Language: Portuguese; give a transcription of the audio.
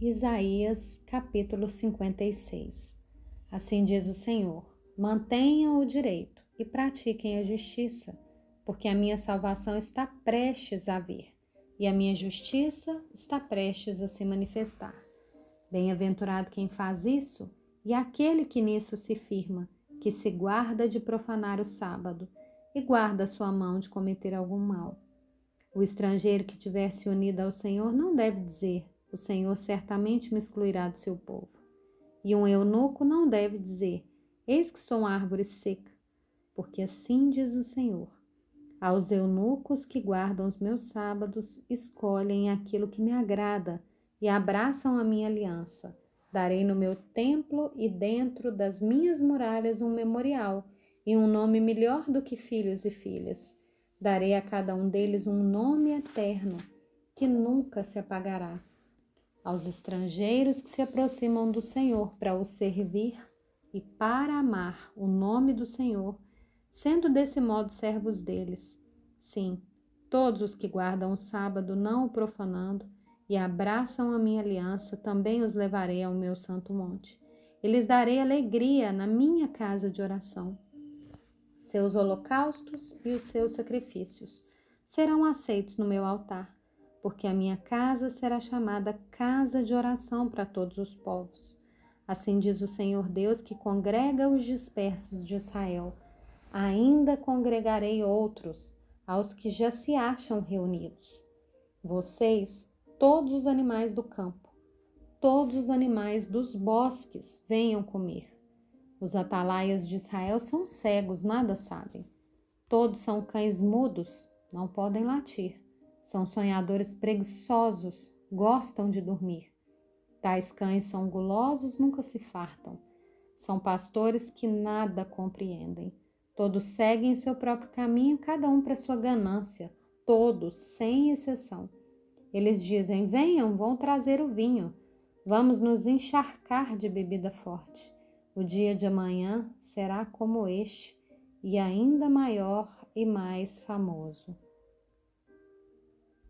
Isaías capítulo 56 Assim diz o Senhor: Mantenham o direito e pratiquem a justiça, porque a minha salvação está prestes a vir e a minha justiça está prestes a se manifestar. Bem-aventurado quem faz isso e aquele que nisso se firma, que se guarda de profanar o sábado e guarda sua mão de cometer algum mal. O estrangeiro que tiver se unido ao Senhor não deve dizer: o Senhor certamente me excluirá do seu povo. E um eunuco não deve dizer: Eis que sou árvore seca, porque assim diz o Senhor. Aos eunucos que guardam os meus sábados, escolhem aquilo que me agrada e abraçam a minha aliança. Darei no meu templo e dentro das minhas muralhas um memorial e um nome melhor do que filhos e filhas. Darei a cada um deles um nome eterno que nunca se apagará aos estrangeiros que se aproximam do Senhor para o servir e para amar o nome do Senhor, sendo desse modo servos deles. Sim, todos os que guardam o sábado, não o profanando, e abraçam a minha aliança, também os levarei ao meu santo monte. E lhes darei alegria na minha casa de oração. Seus holocaustos e os seus sacrifícios serão aceitos no meu altar porque a minha casa será chamada casa de oração para todos os povos. Assim diz o Senhor Deus que congrega os dispersos de Israel. Ainda congregarei outros, aos que já se acham reunidos. Vocês, todos os animais do campo, todos os animais dos bosques, venham comer. Os atalaias de Israel são cegos, nada sabem. Todos são cães mudos, não podem latir. São sonhadores preguiçosos, gostam de dormir. Tais cães são gulosos, nunca se fartam. São pastores que nada compreendem. Todos seguem seu próprio caminho, cada um para sua ganância, todos, sem exceção. Eles dizem: Venham, vão trazer o vinho. Vamos nos encharcar de bebida forte. O dia de amanhã será como este, e ainda maior e mais famoso.